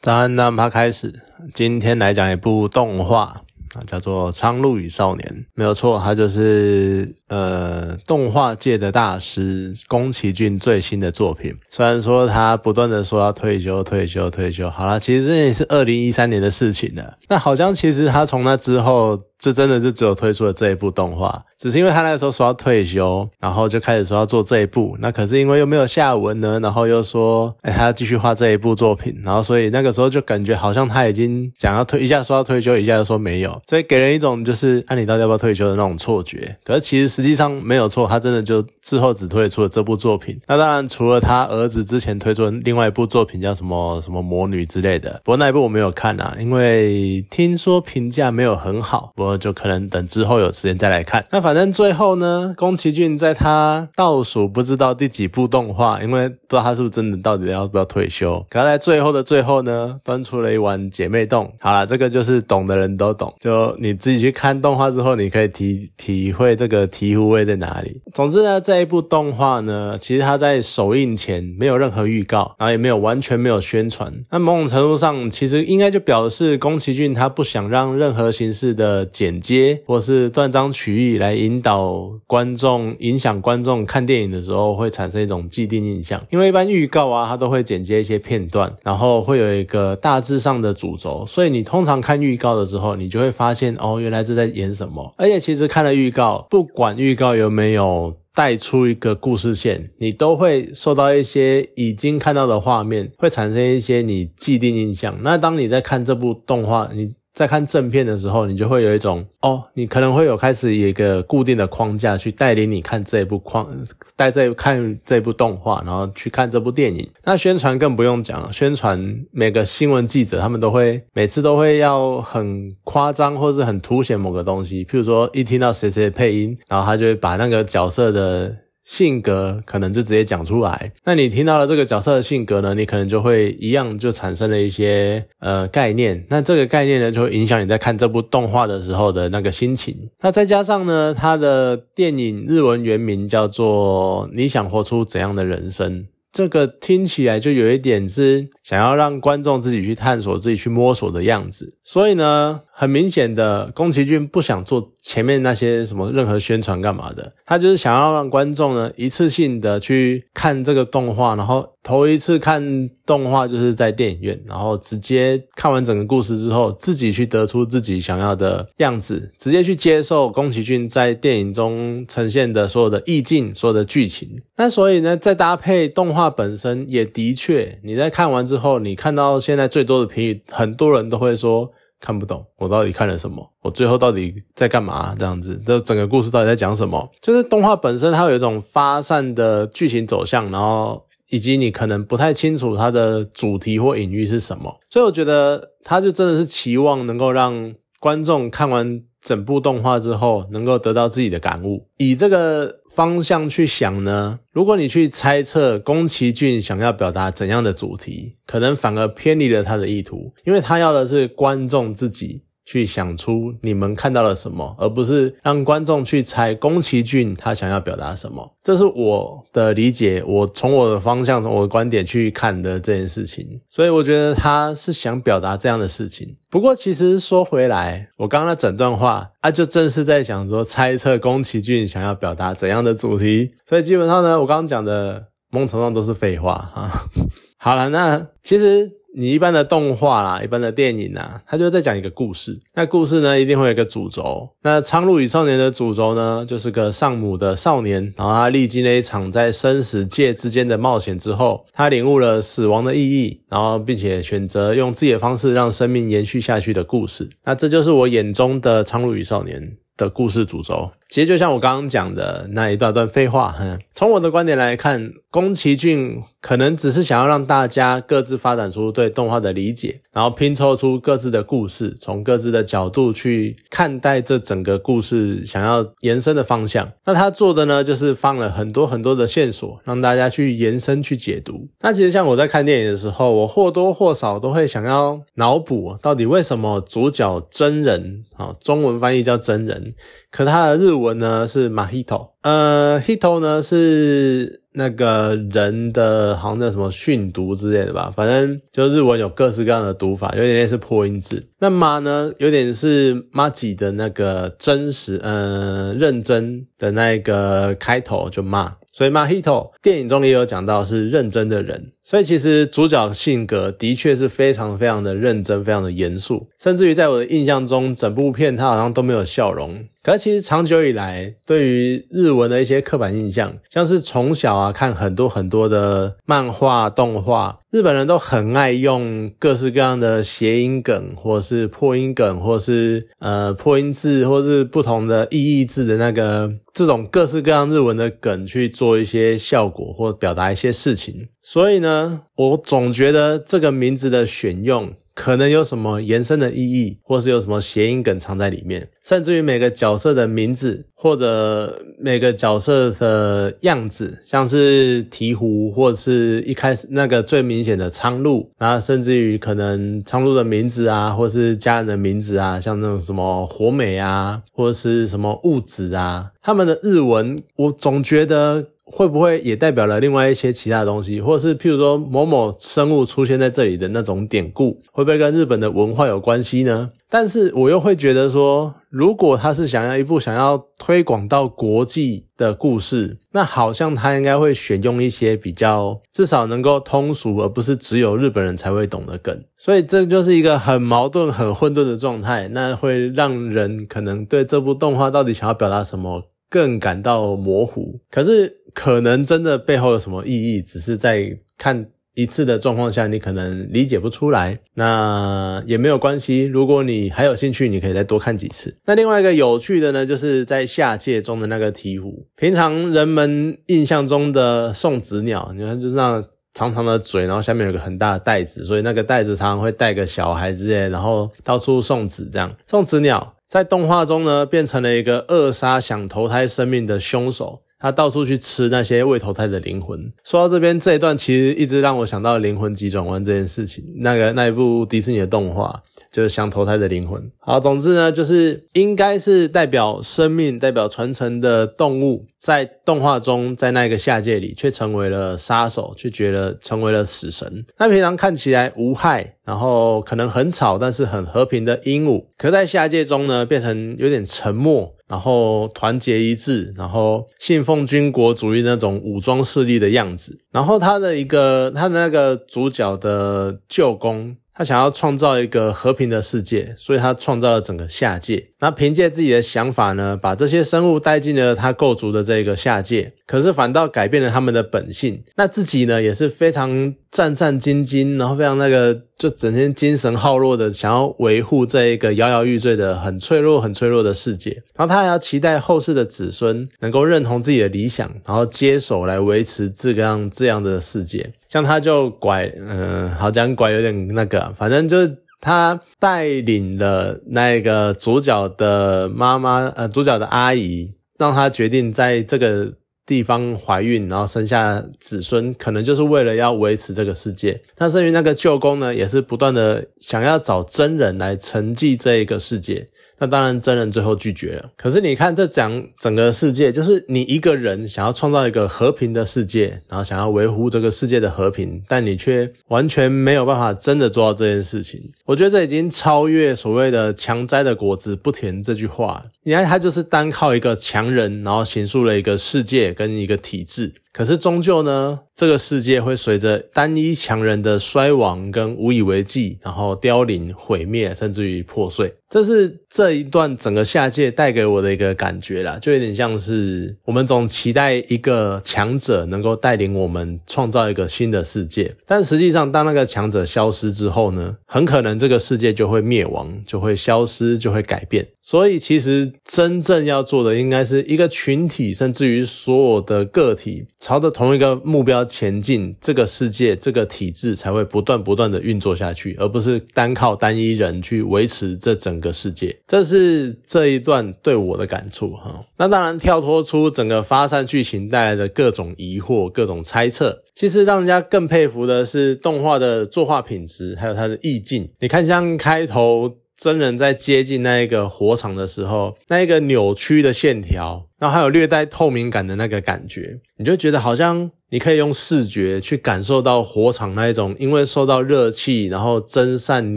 早安，那么开始，今天来讲一部动画啊，叫做《苍鹭与少年》，没有错，它就是呃动画界的大师宫崎骏最新的作品。虽然说他不断的说要退休、退休、退休，好了，其实这也是二零一三年的事情了。那好像其实他从那之后。这真的就只有推出了这一部动画，只是因为他那个时候说要退休，然后就开始说要做这一部。那可是因为又没有下文呢，然后又说，哎，他要继续画这一部作品，然后所以那个时候就感觉好像他已经想要退，一下说要退休，一下又说没有，所以给人一种就是，那你到底要不要退休的那种错觉。可是其实实际上没有错，他真的就之后只推出了这部作品。那当然除了他儿子之前推出的另外一部作品叫什么什么魔女之类的，不过那一部我没有看啊，因为听说评价没有很好。就可能等之后有时间再来看。那反正最后呢，宫崎骏在他倒数不知道第几部动画，因为不知道他是不是真的到底要不要退休。可在最后的最后呢，端出了一碗姐妹冻。好了，这个就是懂的人都懂。就你自己去看动画之后，你可以体体会这个醍醐味在哪里。总之呢，这一部动画呢，其实它在首映前没有任何预告，然后也没有完全没有宣传。那某种程度上，其实应该就表示宫崎骏他不想让任何形式的剪接。或是断章取义来引导观众、影响观众看电影的时候，会产生一种既定印象。因为一般预告啊，它都会剪接一些片段，然后会有一个大致上的主轴，所以你通常看预告的时候，你就会发现哦，原来这在演什么。而且其实看了预告，不管预告有没有带出一个故事线，你都会受到一些已经看到的画面，会产生一些你既定印象。那当你在看这部动画，你。在看正片的时候，你就会有一种哦，你可能会有开始一个固定的框架去带领你看这部框，带这看这部动画，然后去看这部电影。那宣传更不用讲了，宣传每个新闻记者他们都会每次都会要很夸张或是很凸显某个东西，譬如说一听到谁谁配音，然后他就会把那个角色的。性格可能就直接讲出来，那你听到了这个角色的性格呢，你可能就会一样就产生了一些呃概念，那这个概念呢就会影响你在看这部动画的时候的那个心情。那再加上呢，它的电影日文原名叫做《你想活出怎样的人生》。这个听起来就有一点是想要让观众自己去探索、自己去摸索的样子，所以呢，很明显的，宫崎骏不想做前面那些什么任何宣传干嘛的，他就是想要让观众呢一次性的去看这个动画，然后头一次看动画就是在电影院，然后直接看完整个故事之后，自己去得出自己想要的样子，直接去接受宫崎骏在电影中呈现的所有的意境、所有的剧情。那所以呢，再搭配动画。画本身也的确，你在看完之后，你看到现在最多的评语，很多人都会说看不懂，我到底看了什么？我最后到底在干嘛？这样子，这整个故事到底在讲什么？就是动画本身它有一种发散的剧情走向，然后以及你可能不太清楚它的主题或隐喻是什么，所以我觉得它就真的是期望能够让观众看完。整部动画之后，能够得到自己的感悟。以这个方向去想呢，如果你去猜测宫崎骏想要表达怎样的主题，可能反而偏离了他的意图，因为他要的是观众自己。去想出你们看到了什么，而不是让观众去猜宫崎骏他想要表达什么。这是我的理解，我从我的方向、从我的观点去看的这件事情。所以我觉得他是想表达这样的事情。不过其实说回来，我刚刚那整段话啊，就正是在想说猜测宫崎骏想要表达怎样的主题。所以基本上呢，我刚刚讲的蒙头上都是废话哈。好了，那其实。你一般的动画啦，一般的电影啊，它就在讲一个故事。那故事呢，一定会有一个主轴。那《苍鹭与少年》的主轴呢，就是个丧母的少年，然后他历经了一场在生死界之间的冒险之后，他领悟了死亡的意义，然后并且选择用自己的方式让生命延续下去的故事。那这就是我眼中的《苍鹭与少年》的故事主轴。其实就像我刚刚讲的那一段段废话，从我的观点来看，宫崎骏可能只是想要让大家各自发展出对动画的理解，然后拼凑出各自的故事，从各自的角度去看待这整个故事想要延伸的方向。那他做的呢，就是放了很多很多的线索，让大家去延伸去解读。那其实像我在看电影的时候，我或多或少都会想要脑补到底为什么主角真人啊，中文翻译叫真人，可他的日文文呢是 Mahito，呃，Hito 呢是那个人的，好像叫什么训读之类的吧，反正就日文有各式各样的读法，有点类似破音字。那马呢，有点是马吉的那个真实，呃，认真的那个开头就骂。所以 Mahito 电影中也有讲到是认真的人，所以其实主角性格的确是非常非常的认真，非常的严肃，甚至于在我的印象中，整部片他好像都没有笑容。可是其实长久以来，对于日文的一些刻板印象，像是从小啊看很多很多的漫画、动画，日本人都很爱用各式各样的谐音梗，或是破音梗，或是呃破音字，或是不同的意义字的那个这种各式各样日文的梗去做一些效果或表达一些事情。所以呢，我总觉得这个名字的选用。可能有什么延伸的意义，或是有什么谐音梗藏在里面，甚至于每个角色的名字或者每个角色的样子，像是鹈鹕，或者是一开始那个最明显的苍鹭，然后甚至于可能苍鹭的名字啊，或是家人的名字啊，像那种什么火美啊，或者是什么物质啊，他们的日文，我总觉得。会不会也代表了另外一些其他的东西，或者是譬如说某某生物出现在这里的那种典故，会不会跟日本的文化有关系呢？但是我又会觉得说，如果他是想要一部想要推广到国际的故事，那好像他应该会选用一些比较至少能够通俗，而不是只有日本人才会懂的梗。所以这就是一个很矛盾、很混沌的状态，那会让人可能对这部动画到底想要表达什么更感到模糊。可是。可能真的背后有什么意义，只是在看一次的状况下，你可能理解不出来，那也没有关系。如果你还有兴趣，你可以再多看几次。那另外一个有趣的呢，就是在下界中的那个鹈鹕，平常人们印象中的送子鸟，你看就是那长长的嘴，然后下面有个很大的袋子，所以那个袋子常常会带个小孩之类，然后到处送子，这样送子鸟在动画中呢，变成了一个扼杀想投胎生命的凶手。他到处去吃那些未投胎的灵魂。说到这边这一段，其实一直让我想到《灵魂急转弯》这件事情。那个那一部迪士尼的动画，就是想投胎的灵魂。好，总之呢，就是应该是代表生命、代表传承的动物，在动画中，在那个下界里，却成为了杀手，却觉得成为了死神。那平常看起来无害，然后可能很吵，但是很和平的鹦鹉，可在下界中呢，变成有点沉默。然后团结一致，然后信奉军国主义那种武装势力的样子。然后他的一个他的那个主角的舅公，他想要创造一个和平的世界，所以他创造了整个下界。那凭借自己的想法呢，把这些生物带进了他构筑的这个下界，可是反倒改变了他们的本性。那自己呢，也是非常战战兢兢，然后非常那个。就整天精神耗弱的，想要维护这一个摇摇欲坠的、很脆弱、很脆弱的世界。然后他还要期待后世的子孙能够认同自己的理想，然后接手来维持这个样这样的世界。像他就拐，嗯，好讲拐有点那个，反正就他带领了那个主角的妈妈，呃，主角的阿姨，让他决定在这个。地方怀孕，然后生下子孙，可能就是为了要维持这个世界。那至于那个舅公呢，也是不断的想要找真人来承继这一个世界。那当然，真人最后拒绝了。可是你看，这讲整个世界，就是你一个人想要创造一个和平的世界，然后想要维护这个世界的和平，但你却完全没有办法真的做到这件事情。我觉得这已经超越所谓的“强摘的果子不甜”这句话。你看，他就是单靠一个强人，然后形塑了一个世界跟一个体制。可是终究呢，这个世界会随着单一强人的衰亡跟无以为继，然后凋零、毁灭，甚至于破碎。这是这一段整个下界带给我的一个感觉啦，就有点像是我们总期待一个强者能够带领我们创造一个新的世界，但实际上当那个强者消失之后呢，很可能这个世界就会灭亡，就会消失，就会改变。所以其实真正要做的，应该是一个群体，甚至于所有的个体。朝着同一个目标前进，这个世界、这个体制才会不断不断的运作下去，而不是单靠单一人去维持这整个世界。这是这一段对我的感触哈。那当然，跳脱出整个发散剧情带来的各种疑惑、各种猜测，其实让人家更佩服的是动画的作画品质，还有它的意境。你看，像开头。真人在接近那一个火场的时候，那一个扭曲的线条，然后还有略带透明感的那个感觉，你就觉得好像。你可以用视觉去感受到火场那一种，因为受到热气，然后蒸散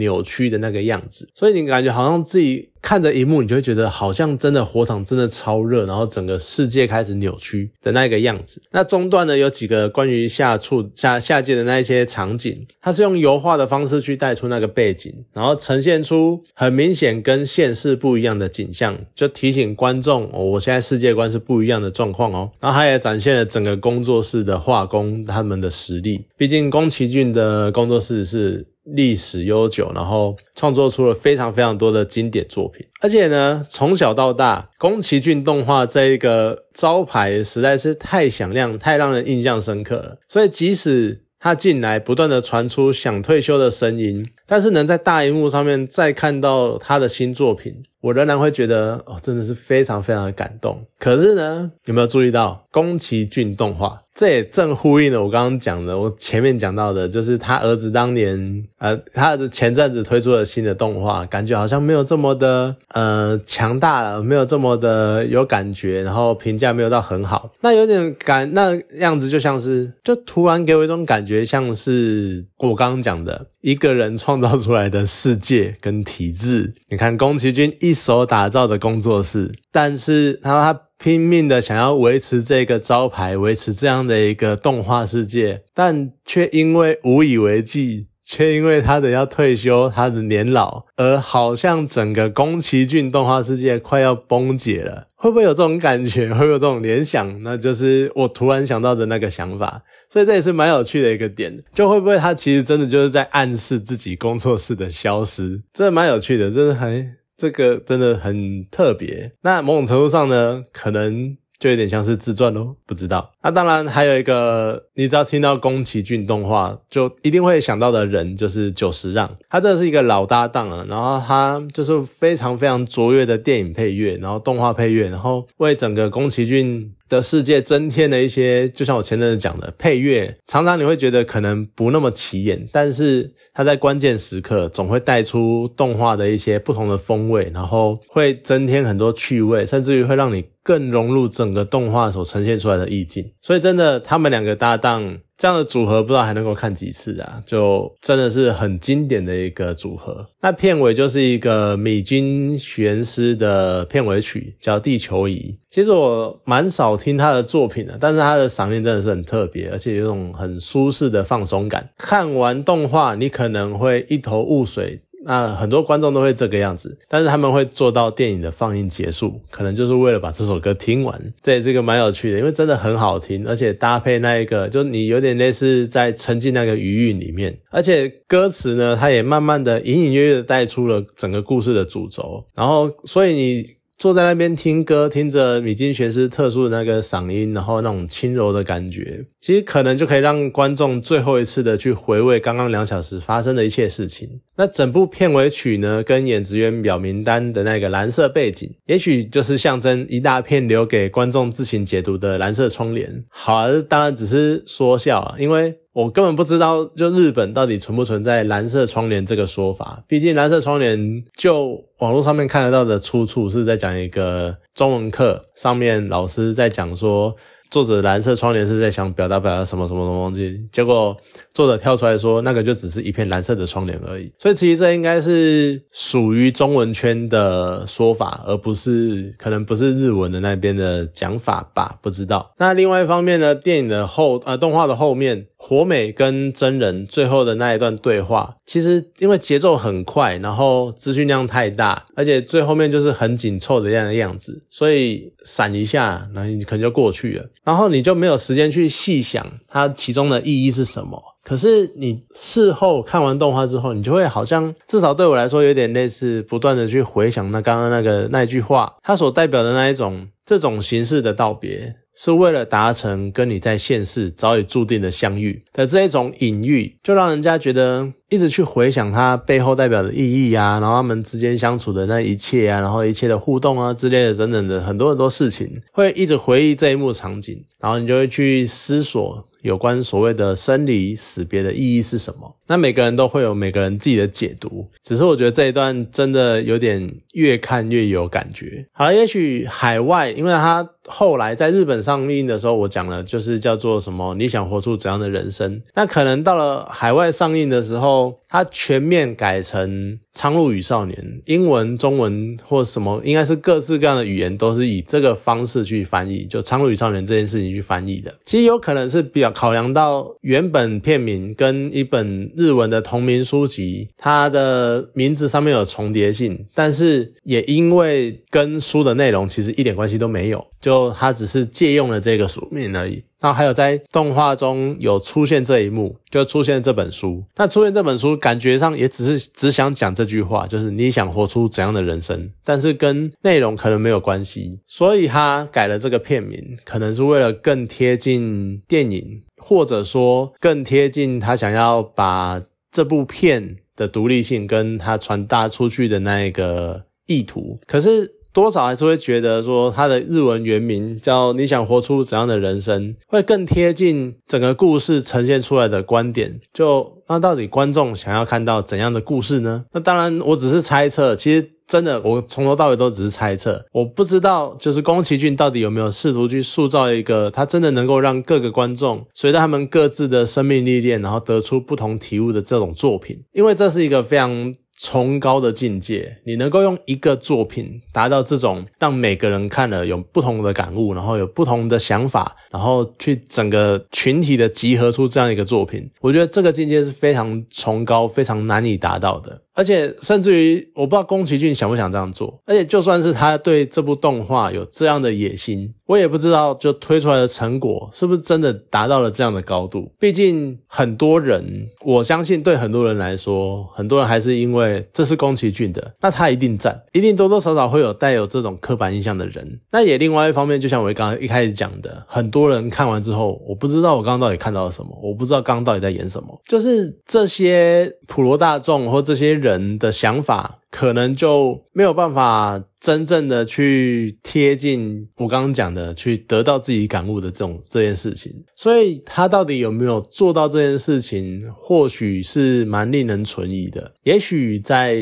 扭曲的那个样子，所以你感觉好像自己。看着一幕，你就会觉得好像真的火场真的超热，然后整个世界开始扭曲的那个样子。那中段呢，有几个关于下处下下界的那一些场景，它是用油画的方式去带出那个背景，然后呈现出很明显跟现实不一样的景象，就提醒观众哦，我现在世界观是不一样的状况哦。然后他也展现了整个工作室的画工他们的实力，毕竟宫崎骏的工作室是。历史悠久，然后创作出了非常非常多的经典作品，而且呢，从小到大，宫崎骏动画这一个招牌实在是太响亮，太让人印象深刻了。所以，即使他进来不断的传出想退休的声音，但是能在大荧幕上面再看到他的新作品。我仍然会觉得哦，真的是非常非常的感动。可是呢，有没有注意到宫崎骏动画？这也正呼应了我刚刚讲的，我前面讲到的，就是他儿子当年，呃，他的前阵子推出了新的动画，感觉好像没有这么的呃强大了，没有这么的有感觉，然后评价没有到很好。那有点感，那样子就像是，就突然给我一种感觉，像是我刚刚讲的一个人创造出来的世界跟体制。你看宫崎骏一。一手打造的工作室，但是他他拼命的想要维持这个招牌，维持这样的一个动画世界，但却因为无以为继，却因为他的要退休，他的年老，而好像整个宫崎骏动画世界快要崩解了。会不会有这种感觉？会有这种联想？那就是我突然想到的那个想法。所以这也是蛮有趣的一个点，就会不会他其实真的就是在暗示自己工作室的消失？真的蛮有趣的，真的很。这个真的很特别，那某种程度上呢，可能就有点像是自传喽，不知道。那当然还有一个，你只要听到宫崎骏动画，就一定会想到的人就是久石让，他真的是一个老搭档啊。然后他就是非常非常卓越的电影配乐，然后动画配乐，然后为整个宫崎骏。的世界增添了一些，就像我前阵子讲的配乐，常常你会觉得可能不那么起眼，但是它在关键时刻总会带出动画的一些不同的风味，然后会增添很多趣味，甚至于会让你更融入整个动画所呈现出来的意境。所以真的，他们两个搭档。这样的组合不知道还能够看几次啊？就真的是很经典的一个组合。那片尾就是一个米津玄师的片尾曲，叫《地球仪》。其实我蛮少听他的作品的，但是他的嗓音真的是很特别，而且有种很舒适的放松感。看完动画，你可能会一头雾水。那很多观众都会这个样子，但是他们会做到电影的放映结束，可能就是为了把这首歌听完。这也是个蛮有趣的，因为真的很好听，而且搭配那一个，就你有点类似在沉浸那个余韵里面，而且歌词呢，它也慢慢的隐隐约约的带出了整个故事的主轴，然后所以你。坐在那边听歌，听着米津玄师特殊的那个嗓音，然后那种轻柔的感觉，其实可能就可以让观众最后一次的去回味刚刚两小时发生的一切事情。那整部片尾曲呢，跟演职员表名单的那个蓝色背景，也许就是象征一大片留给观众自行解读的蓝色窗帘。好啊，当然只是说笑啊，因为。我根本不知道，就日本到底存不存在蓝色窗帘这个说法。毕竟蓝色窗帘，就网络上面看得到的出处是在讲一个中文课上面老师在讲说。作者蓝色窗帘是在想表达表达什么什么什么东西，结果作者跳出来说那个就只是一片蓝色的窗帘而已。所以其实这应该是属于中文圈的说法，而不是可能不是日文的那边的讲法吧？不知道。那另外一方面呢，电影的后呃动画的后面，火美跟真人最后的那一段对话，其实因为节奏很快，然后资讯量太大，而且最后面就是很紧凑的这样的样子，所以闪一下，那你可能就过去了。然后你就没有时间去细想它其中的意义是什么。可是你事后看完动画之后，你就会好像至少对我来说有点类似，不断的去回想那刚刚那个那句话，它所代表的那一种这种形式的道别。是为了达成跟你在现世早已注定的相遇的这一种隐喻，就让人家觉得一直去回想它背后代表的意义啊，然后他们之间相处的那一切啊，然后一切的互动啊之类的等等的很多很多事情，会一直回忆这一幕场景，然后你就会去思索。有关所谓的生离死别的意义是什么。那每个人都会有每个人自己的解读，只是我觉得这一段真的有点越看越有感觉。好了，也许海外，因为他后来在日本上映的时候，我讲了就是叫做什么你想活出怎样的人生，那可能到了海外上映的时候，它全面改成《苍鹭与少年》，英文、中文或什么，应该是各式各样的语言都是以这个方式去翻译，就《苍鹭与少年》这件事情去翻译的。其实有可能是比较考量到原本片名跟一本日文的同名书籍，它的名字上面有重叠性，但是也因为跟书的内容其实一点关系都没有，就他只是借用了这个书名而已。然后还有在动画中有出现这一幕，就出现这本书。那出现这本书，感觉上也只是只想讲这句话，就是你想活出怎样的人生，但是跟内容可能没有关系。所以他改了这个片名，可能是为了更贴近电影，或者说更贴近他想要把这部片的独立性跟他传达出去的那一个意图。可是。多少还是会觉得说，他的日文原名叫“你想活出怎样的人生”，会更贴近整个故事呈现出来的观点。就那到底观众想要看到怎样的故事呢？那当然，我只是猜测。其实真的，我从头到尾都只是猜测。我不知道，就是宫崎骏到底有没有试图去塑造一个他真的能够让各个观众随着他们各自的生命历练，然后得出不同体悟的这种作品。因为这是一个非常。崇高的境界，你能够用一个作品达到这种让每个人看了有不同的感悟，然后有不同的想法，然后去整个群体的集合出这样一个作品，我觉得这个境界是非常崇高、非常难以达到的。而且甚至于，我不知道宫崎骏想不想这样做。而且就算是他对这部动画有这样的野心，我也不知道就推出来的成果是不是真的达到了这样的高度。毕竟很多人，我相信对很多人来说，很多人还是因为这是宫崎骏的，那他一定赞，一定多多少少会有带有这种刻板印象的人。那也另外一方面，就像我刚刚一开始讲的，很多人看完之后，我不知道我刚刚到底看到了什么，我不知道刚刚到底在演什么，就是这些普罗大众或这些。人的想法可能就没有办法。真正的去贴近我刚刚讲的，去得到自己感悟的这种这件事情，所以他到底有没有做到这件事情，或许是蛮令人存疑的。也许在，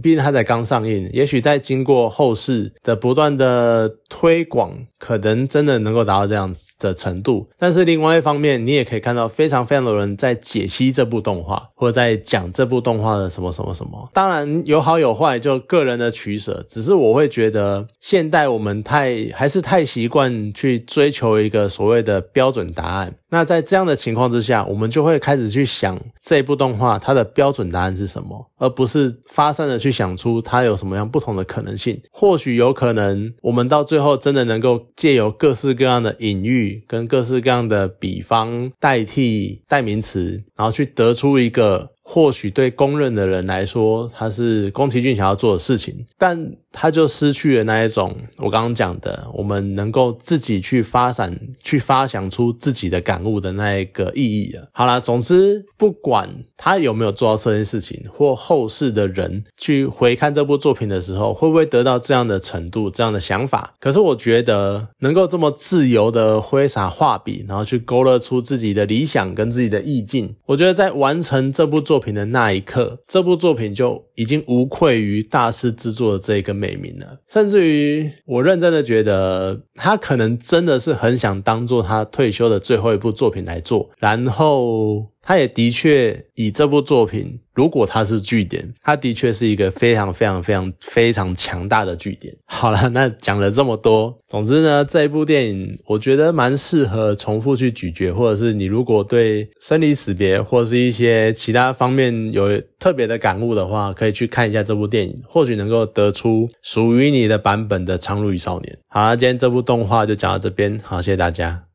毕竟他才刚上映，也许在经过后世的不断的推广，可能真的能够达到这样子的程度。但是另外一方面，你也可以看到非常非常多人在解析这部动画，或者在讲这部动画的什么什么什么。当然有好有坏，就个人的取舍。只是我。会觉得现代我们太还是太习惯去追求一个所谓的标准答案。那在这样的情况之下，我们就会开始去想这部动画它的标准答案是什么，而不是发散的去想出它有什么样不同的可能性。或许有可能，我们到最后真的能够借由各式各样的隐喻跟各式各样的比方代替代名词，然后去得出一个。或许对公认的人来说，他是宫崎骏想要做的事情，但他就失去了那一种我刚刚讲的，我们能够自己去发展、去发想出自己的感悟的那一个意义了。好啦，总之不管他有没有做到这件事情，或后世的人去回看这部作品的时候，会不会得到这样的程度、这样的想法？可是我觉得能够这么自由的挥洒画笔，然后去勾勒出自己的理想跟自己的意境，我觉得在完成这部作。作品的那一刻，这部作品就已经无愧于大师制作的这个美名了。甚至于，我认真的觉得，他可能真的是很想当做他退休的最后一部作品来做，然后。他也的确以这部作品，如果它是据点，它的确是一个非常非常非常非常强大的据点。好了，那讲了这么多，总之呢，这一部电影我觉得蛮适合重复去咀嚼，或者是你如果对生离死别或者是一些其他方面有特别的感悟的话，可以去看一下这部电影，或许能够得出属于你的版本的《苍鹭与少年》。好了，今天这部动画就讲到这边，好，谢谢大家。